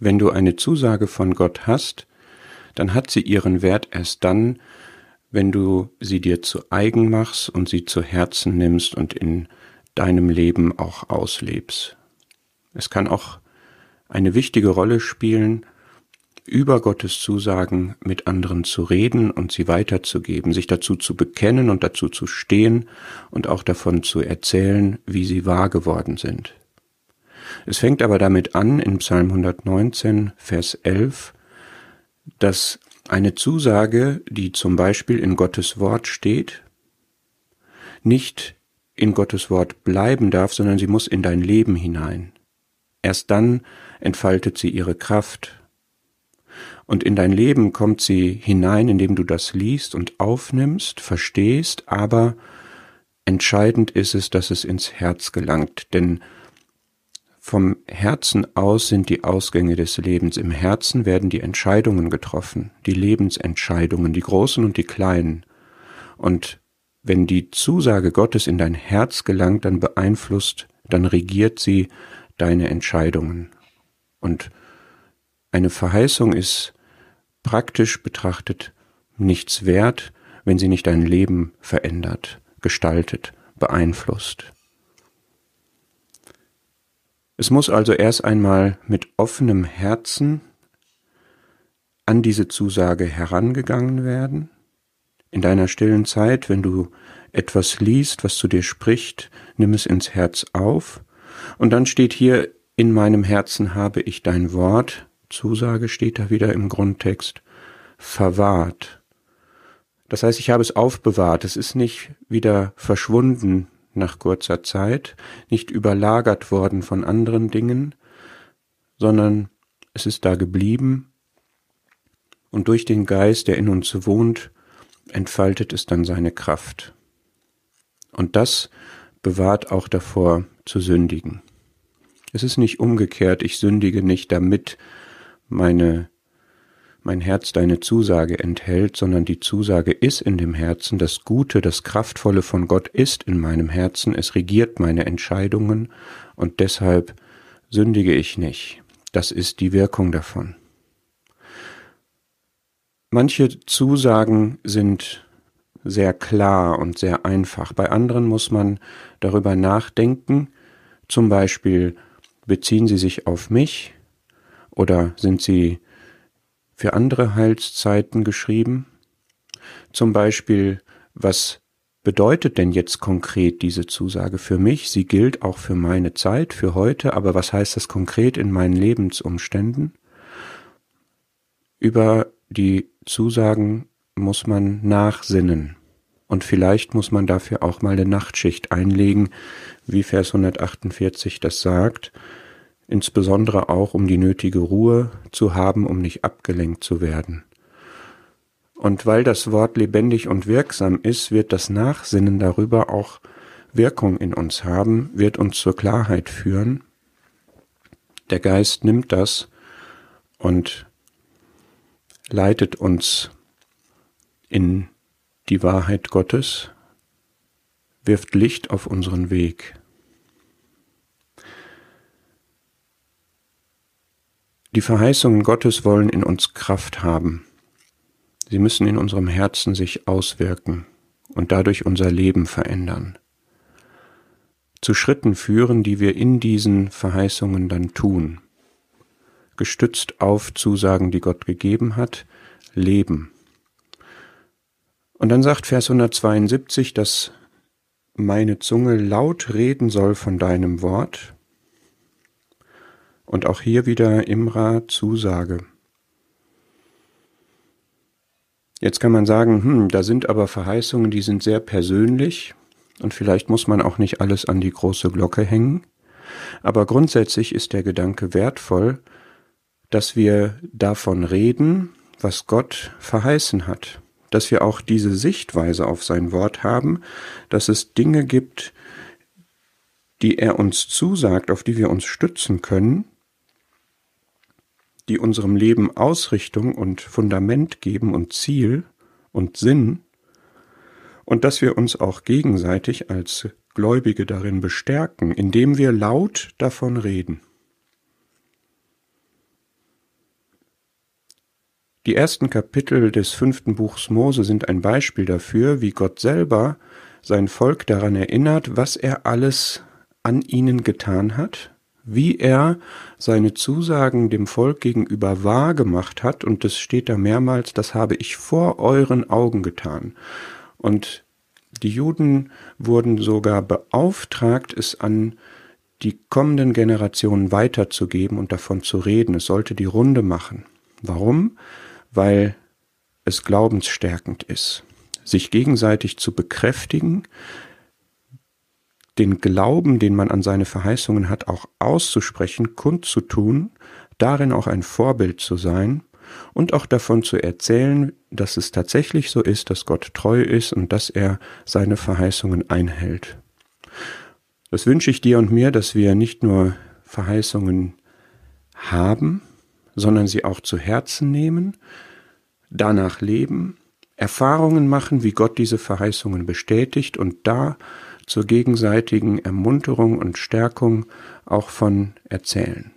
Wenn du eine Zusage von Gott hast, dann hat sie ihren Wert erst dann, wenn du sie dir zu eigen machst und sie zu Herzen nimmst und in deinem Leben auch auslebst. Es kann auch eine wichtige Rolle spielen, über Gottes Zusagen mit anderen zu reden und sie weiterzugeben, sich dazu zu bekennen und dazu zu stehen und auch davon zu erzählen, wie sie wahr geworden sind. Es fängt aber damit an in Psalm 119, Vers 11, dass eine Zusage, die zum Beispiel in Gottes Wort steht, nicht in Gottes Wort bleiben darf, sondern sie muss in dein Leben hinein. Erst dann entfaltet sie ihre Kraft. Und in dein Leben kommt sie hinein, indem du das liest und aufnimmst, verstehst, aber entscheidend ist es, dass es ins Herz gelangt, denn vom Herzen aus sind die Ausgänge des Lebens. Im Herzen werden die Entscheidungen getroffen, die Lebensentscheidungen, die großen und die kleinen. Und wenn die Zusage Gottes in dein Herz gelangt, dann beeinflusst, dann regiert sie deine Entscheidungen. Und eine Verheißung ist praktisch betrachtet nichts wert, wenn sie nicht dein Leben verändert, gestaltet, beeinflusst. Es muss also erst einmal mit offenem Herzen an diese Zusage herangegangen werden. In deiner stillen Zeit, wenn du etwas liest, was zu dir spricht, nimm es ins Herz auf. Und dann steht hier, in meinem Herzen habe ich dein Wort, Zusage steht da wieder im Grundtext, verwahrt. Das heißt, ich habe es aufbewahrt, es ist nicht wieder verschwunden nach kurzer Zeit, nicht überlagert worden von anderen Dingen, sondern es ist da geblieben und durch den Geist, der in uns wohnt, entfaltet es dann seine Kraft. Und das bewahrt auch davor zu sündigen. Es ist nicht umgekehrt, ich sündige nicht, damit meine mein Herz deine Zusage enthält, sondern die Zusage ist in dem Herzen, das Gute, das Kraftvolle von Gott ist in meinem Herzen, es regiert meine Entscheidungen und deshalb sündige ich nicht. Das ist die Wirkung davon. Manche Zusagen sind sehr klar und sehr einfach. Bei anderen muss man darüber nachdenken. Zum Beispiel, beziehen sie sich auf mich oder sind sie für andere Heilszeiten geschrieben. Zum Beispiel, was bedeutet denn jetzt konkret diese Zusage für mich? Sie gilt auch für meine Zeit, für heute, aber was heißt das konkret in meinen Lebensumständen? Über die Zusagen muss man nachsinnen. Und vielleicht muss man dafür auch mal eine Nachtschicht einlegen, wie Vers 148 das sagt, insbesondere auch um die nötige Ruhe zu haben, um nicht abgelenkt zu werden. Und weil das Wort lebendig und wirksam ist, wird das Nachsinnen darüber auch Wirkung in uns haben, wird uns zur Klarheit führen. Der Geist nimmt das und leitet uns in die Wahrheit Gottes, wirft Licht auf unseren Weg. Die Verheißungen Gottes wollen in uns Kraft haben. Sie müssen in unserem Herzen sich auswirken und dadurch unser Leben verändern. Zu Schritten führen, die wir in diesen Verheißungen dann tun. Gestützt auf Zusagen, die Gott gegeben hat, leben. Und dann sagt Vers 172, dass meine Zunge laut reden soll von deinem Wort und auch hier wieder Imra Zusage. Jetzt kann man sagen, hm, da sind aber Verheißungen, die sind sehr persönlich und vielleicht muss man auch nicht alles an die große Glocke hängen. Aber grundsätzlich ist der Gedanke wertvoll, dass wir davon reden, was Gott verheißen hat, dass wir auch diese Sichtweise auf sein Wort haben, dass es Dinge gibt, die er uns zusagt, auf die wir uns stützen können, die unserem Leben Ausrichtung und Fundament geben und Ziel und Sinn, und dass wir uns auch gegenseitig als Gläubige darin bestärken, indem wir laut davon reden. Die ersten Kapitel des fünften Buchs Mose sind ein Beispiel dafür, wie Gott selber sein Volk daran erinnert, was er alles an ihnen getan hat, wie er seine Zusagen dem Volk gegenüber wahr gemacht hat, und es steht da mehrmals, das habe ich vor euren Augen getan. Und die Juden wurden sogar beauftragt, es an die kommenden Generationen weiterzugeben und davon zu reden. Es sollte die Runde machen. Warum? Weil es glaubensstärkend ist, sich gegenseitig zu bekräftigen, den Glauben, den man an seine Verheißungen hat, auch auszusprechen, kundzutun, darin auch ein Vorbild zu sein und auch davon zu erzählen, dass es tatsächlich so ist, dass Gott treu ist und dass er seine Verheißungen einhält. Das wünsche ich dir und mir, dass wir nicht nur Verheißungen haben, sondern sie auch zu Herzen nehmen, danach leben, Erfahrungen machen, wie Gott diese Verheißungen bestätigt und da zur gegenseitigen Ermunterung und Stärkung auch von erzählen.